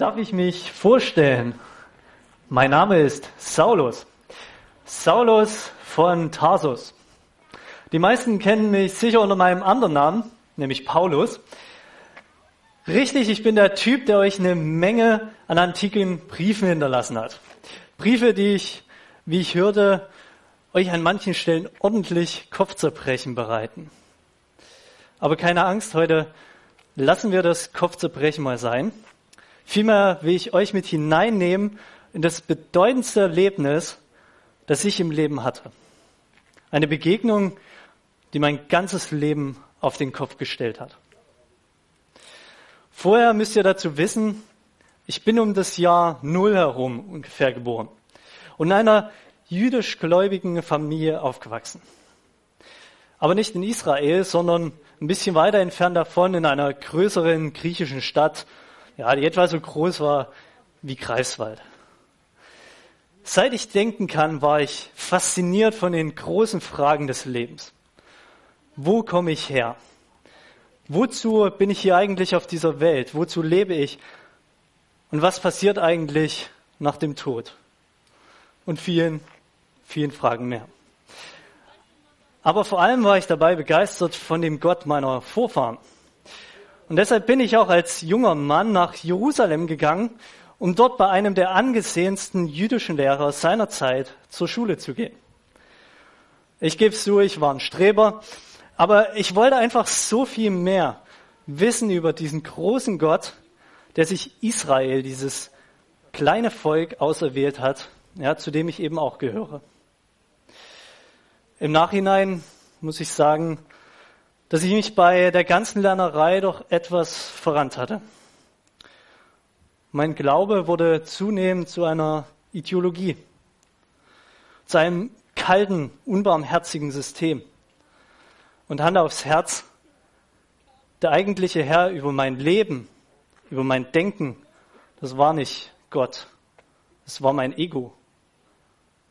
Darf ich mich vorstellen? Mein Name ist Saulus. Saulus von Tarsus. Die meisten kennen mich sicher unter meinem anderen Namen, nämlich Paulus. Richtig, ich bin der Typ, der euch eine Menge an antiken Briefen hinterlassen hat. Briefe, die ich, wie ich hörte, euch an manchen Stellen ordentlich Kopfzerbrechen bereiten. Aber keine Angst, heute lassen wir das Kopfzerbrechen mal sein. Vielmehr will ich euch mit hineinnehmen in das bedeutendste Erlebnis, das ich im Leben hatte. Eine Begegnung, die mein ganzes Leben auf den Kopf gestellt hat. Vorher müsst ihr dazu wissen, ich bin um das Jahr Null herum ungefähr geboren und in einer jüdisch-gläubigen Familie aufgewachsen. Aber nicht in Israel, sondern ein bisschen weiter entfernt davon in einer größeren griechischen Stadt, ja, die etwa so groß war wie Greifswald. Seit ich denken kann, war ich fasziniert von den großen Fragen des Lebens. Wo komme ich her? Wozu bin ich hier eigentlich auf dieser Welt? Wozu lebe ich? Und was passiert eigentlich nach dem Tod? Und vielen, vielen Fragen mehr. Aber vor allem war ich dabei begeistert von dem Gott meiner Vorfahren. Und deshalb bin ich auch als junger Mann nach Jerusalem gegangen, um dort bei einem der angesehensten jüdischen Lehrer seiner Zeit zur Schule zu gehen. Ich gebe es zu, ich war ein Streber, aber ich wollte einfach so viel mehr wissen über diesen großen Gott, der sich Israel, dieses kleine Volk, auserwählt hat, ja, zu dem ich eben auch gehöre. Im Nachhinein muss ich sagen, dass ich mich bei der ganzen Lernerei doch etwas verrannt hatte. Mein Glaube wurde zunehmend zu einer Ideologie, zu einem kalten, unbarmherzigen System. Und Hand aufs Herz, der eigentliche Herr über mein Leben, über mein Denken, das war nicht Gott, das war mein Ego,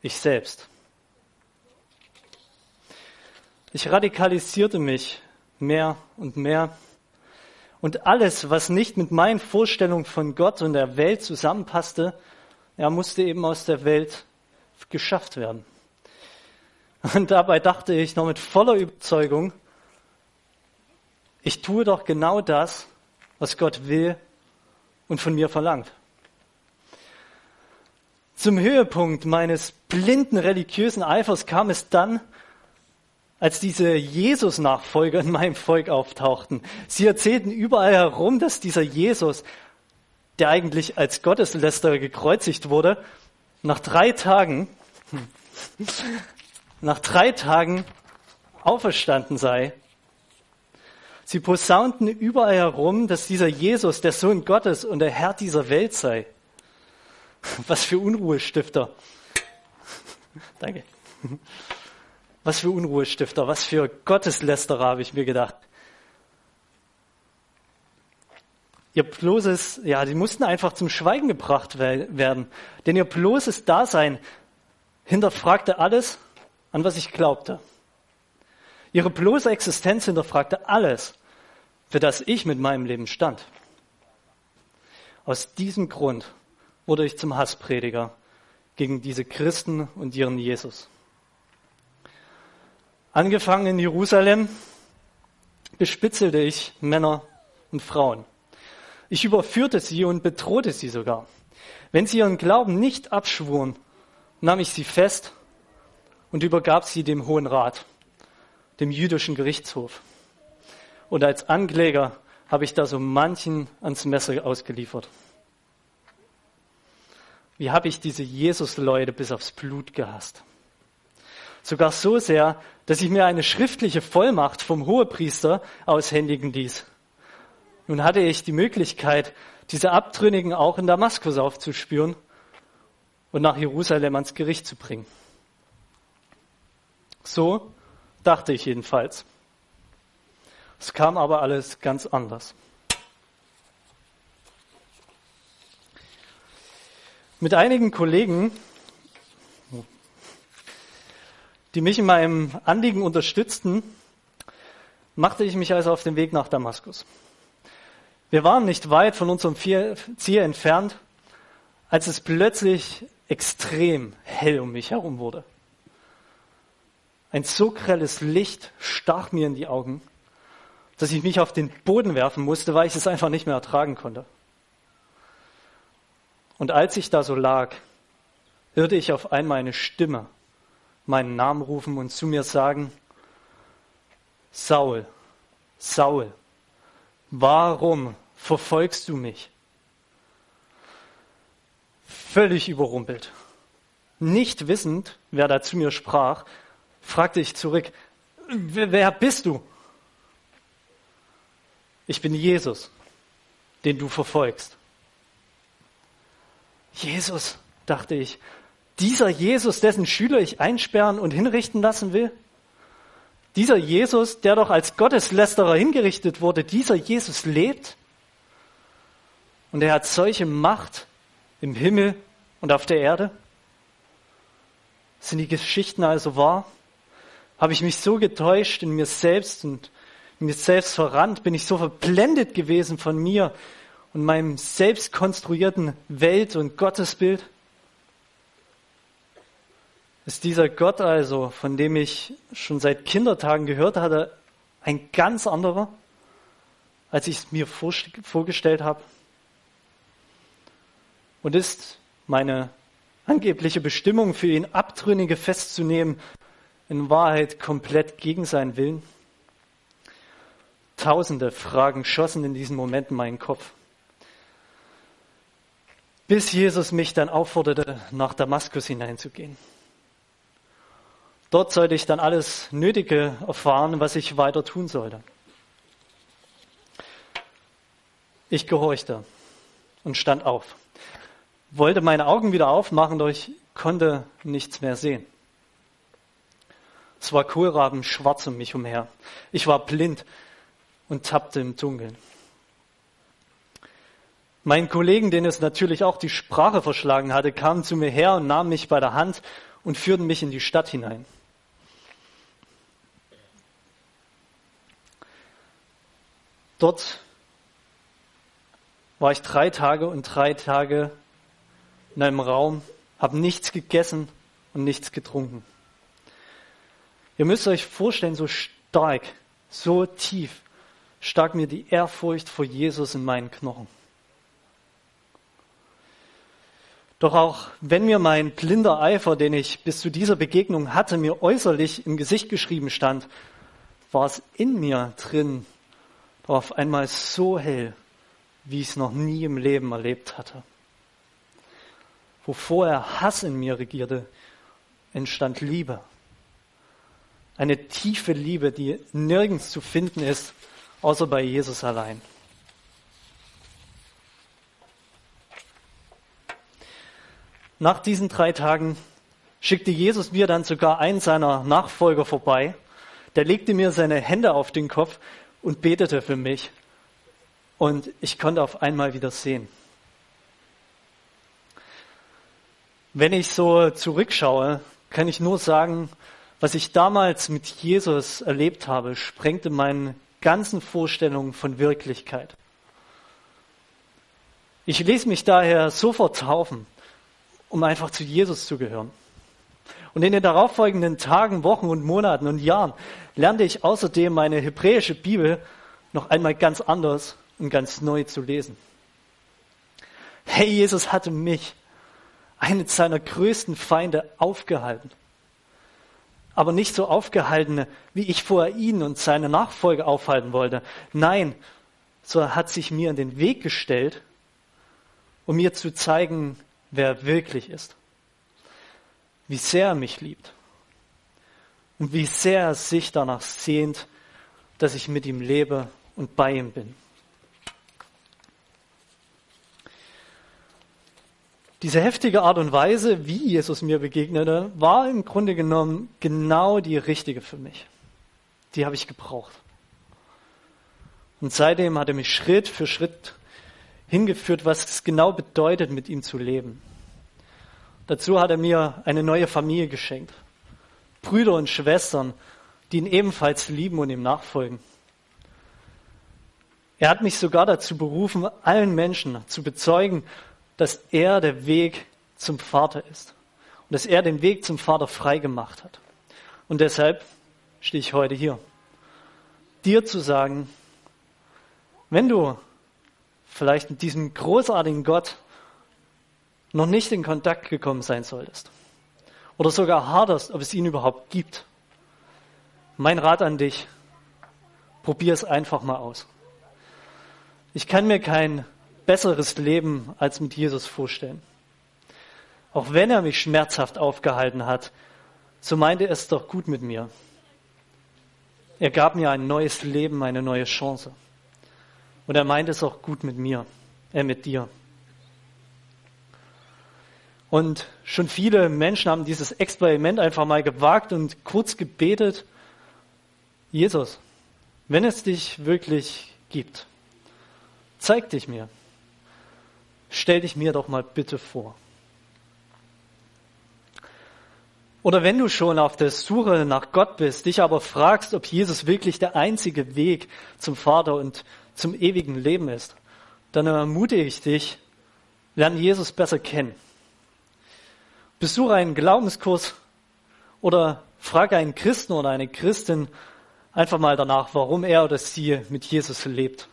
ich selbst. Ich radikalisierte mich mehr und mehr. Und alles, was nicht mit meinen Vorstellungen von Gott und der Welt zusammenpasste, ja, musste eben aus der Welt geschafft werden. Und dabei dachte ich noch mit voller Überzeugung, ich tue doch genau das, was Gott will und von mir verlangt. Zum Höhepunkt meines blinden religiösen Eifers kam es dann, als diese Jesus-Nachfolger in meinem Volk auftauchten. Sie erzählten überall herum, dass dieser Jesus, der eigentlich als Gotteslästerer gekreuzigt wurde, nach drei Tagen, nach drei Tagen auferstanden sei. Sie posaunten überall herum, dass dieser Jesus der Sohn Gottes und der Herr dieser Welt sei. Was für Unruhestifter. Danke. Was für Unruhestifter, was für Gotteslästerer, habe ich mir gedacht. Ihr bloßes, ja, die mussten einfach zum Schweigen gebracht werden. Denn ihr bloßes Dasein hinterfragte alles, an was ich glaubte. Ihre bloße Existenz hinterfragte alles, für das ich mit meinem Leben stand. Aus diesem Grund wurde ich zum Hassprediger gegen diese Christen und ihren Jesus. Angefangen in Jerusalem bespitzelte ich Männer und Frauen. Ich überführte sie und bedrohte sie sogar. Wenn sie ihren Glauben nicht abschwuren, nahm ich sie fest und übergab sie dem Hohen Rat, dem jüdischen Gerichtshof. Und als Ankläger habe ich da so manchen ans Messer ausgeliefert. Wie habe ich diese Jesus-Leute bis aufs Blut gehasst? Sogar so sehr, dass ich mir eine schriftliche Vollmacht vom Hohepriester aushändigen ließ. Nun hatte ich die Möglichkeit, diese Abtrünnigen auch in Damaskus aufzuspüren und nach Jerusalem ans Gericht zu bringen. So dachte ich jedenfalls. Es kam aber alles ganz anders. Mit einigen Kollegen die mich in meinem Anliegen unterstützten, machte ich mich also auf den Weg nach Damaskus. Wir waren nicht weit von unserem Ziel entfernt, als es plötzlich extrem hell um mich herum wurde. Ein so grelles Licht stach mir in die Augen, dass ich mich auf den Boden werfen musste, weil ich es einfach nicht mehr ertragen konnte. Und als ich da so lag, hörte ich auf einmal eine Stimme meinen Namen rufen und zu mir sagen, Saul, Saul, warum verfolgst du mich? Völlig überrumpelt. Nicht wissend, wer da zu mir sprach, fragte ich zurück, wer bist du? Ich bin Jesus, den du verfolgst. Jesus, dachte ich, dieser Jesus, dessen Schüler ich einsperren und hinrichten lassen will? Dieser Jesus, der doch als Gotteslästerer hingerichtet wurde, dieser Jesus lebt? Und er hat solche Macht im Himmel und auf der Erde? Sind die Geschichten also wahr? Habe ich mich so getäuscht in mir selbst und mir selbst verrannt? Bin ich so verblendet gewesen von mir und meinem selbst konstruierten Welt- und Gottesbild? Ist dieser Gott also, von dem ich schon seit Kindertagen gehört hatte, ein ganz anderer, als ich es mir vorgestellt habe? Und ist meine angebliche Bestimmung für ihn Abtrünnige festzunehmen in Wahrheit komplett gegen seinen Willen? Tausende Fragen schossen in diesen Momenten meinen Kopf. Bis Jesus mich dann aufforderte, nach Damaskus hineinzugehen. Dort sollte ich dann alles Nötige erfahren, was ich weiter tun sollte. Ich gehorchte und stand auf, wollte meine Augen wieder aufmachen, doch ich konnte nichts mehr sehen. Es war Kohlraben schwarz um mich umher. Ich war blind und tappte im Dunkeln. Mein Kollegen, den es natürlich auch die Sprache verschlagen hatte, kamen zu mir her und nahmen mich bei der Hand und führten mich in die Stadt hinein. Dort war ich drei Tage und drei Tage in einem Raum, habe nichts gegessen und nichts getrunken. Ihr müsst euch vorstellen, so stark, so tief stark mir die Ehrfurcht vor Jesus in meinen Knochen. Doch auch wenn mir mein blinder Eifer, den ich bis zu dieser Begegnung hatte, mir äußerlich im Gesicht geschrieben stand, war es in mir drin war auf einmal so hell, wie ich es noch nie im Leben erlebt hatte. Wo vorher Hass in mir regierte, entstand Liebe. Eine tiefe Liebe, die nirgends zu finden ist, außer bei Jesus allein. Nach diesen drei Tagen schickte Jesus mir dann sogar einen seiner Nachfolger vorbei. Der legte mir seine Hände auf den Kopf und betete für mich. Und ich konnte auf einmal wieder sehen. Wenn ich so zurückschaue, kann ich nur sagen, was ich damals mit Jesus erlebt habe, sprengte meine ganzen Vorstellungen von Wirklichkeit. Ich ließ mich daher sofort taufen, um einfach zu Jesus zu gehören. Und in den darauffolgenden Tagen, Wochen und Monaten und Jahren lernte ich außerdem meine hebräische Bibel noch einmal ganz anders und ganz neu zu lesen. Hey, Jesus hatte mich, einen seiner größten Feinde, aufgehalten. Aber nicht so aufgehalten, wie ich vorher ihn und seine Nachfolger aufhalten wollte. Nein, so hat sich mir in den Weg gestellt, um mir zu zeigen, wer er wirklich ist wie sehr er mich liebt und wie sehr er sich danach sehnt, dass ich mit ihm lebe und bei ihm bin. Diese heftige Art und Weise, wie Jesus mir begegnete, war im Grunde genommen genau die richtige für mich. Die habe ich gebraucht. Und seitdem hat er mich Schritt für Schritt hingeführt, was es genau bedeutet, mit ihm zu leben. Dazu hat er mir eine neue Familie geschenkt. Brüder und Schwestern, die ihn ebenfalls lieben und ihm nachfolgen. Er hat mich sogar dazu berufen, allen Menschen zu bezeugen, dass er der Weg zum Vater ist und dass er den Weg zum Vater frei gemacht hat. Und deshalb stehe ich heute hier, dir zu sagen, wenn du vielleicht mit diesem großartigen Gott noch nicht in Kontakt gekommen sein solltest oder sogar haderst, ob es ihn überhaupt gibt, mein Rat an dich, probier es einfach mal aus. Ich kann mir kein besseres Leben als mit Jesus vorstellen. Auch wenn er mich schmerzhaft aufgehalten hat, so meinte er es doch gut mit mir. Er gab mir ein neues Leben, eine neue Chance. Und er meint es auch gut mit mir, äh, mit dir. Und schon viele Menschen haben dieses Experiment einfach mal gewagt und kurz gebetet, Jesus, wenn es dich wirklich gibt, zeig dich mir. Stell dich mir doch mal bitte vor. Oder wenn du schon auf der Suche nach Gott bist, dich aber fragst, ob Jesus wirklich der einzige Weg zum Vater und zum ewigen Leben ist, dann ermutige ich dich, lerne Jesus besser kennen. Besuche einen Glaubenskurs oder frage einen Christen oder eine Christin einfach mal danach, warum er oder sie mit Jesus lebt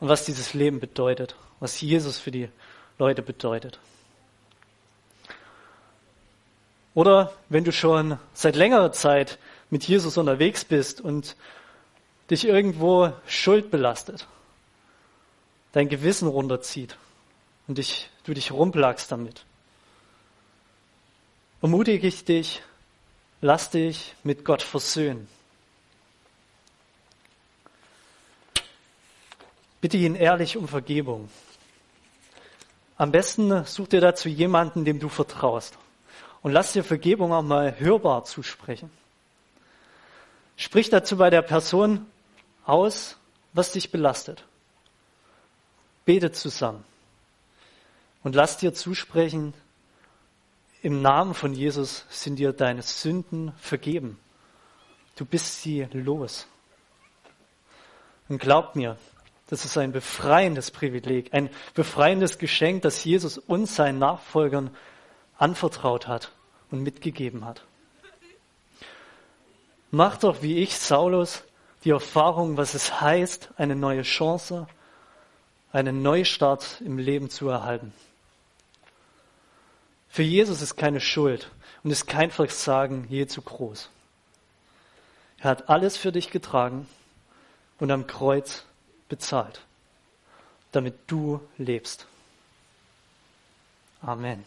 und was dieses Leben bedeutet, was Jesus für die Leute bedeutet. Oder wenn du schon seit längerer Zeit mit Jesus unterwegs bist und dich irgendwo Schuld belastet, dein Gewissen runterzieht und dich, du dich rumplagst damit. Ermutige ich dich, lass dich mit Gott versöhnen. Bitte ihn ehrlich um Vergebung. Am besten such dir dazu jemanden, dem du vertraust. Und lass dir Vergebung auch mal hörbar zusprechen. Sprich dazu bei der Person, aus, was dich belastet. Bete zusammen und lass dir zusprechen, im Namen von Jesus sind dir deine Sünden vergeben. Du bist sie los. Und glaub mir, das ist ein befreiendes Privileg, ein befreiendes Geschenk, das Jesus uns seinen Nachfolgern anvertraut hat und mitgegeben hat. Mach doch wie ich, Saulus, die Erfahrung, was es heißt, eine neue Chance, einen Neustart im Leben zu erhalten. Für Jesus ist keine Schuld und ist kein Versagen je zu groß. Er hat alles für dich getragen und am Kreuz bezahlt, damit du lebst. Amen.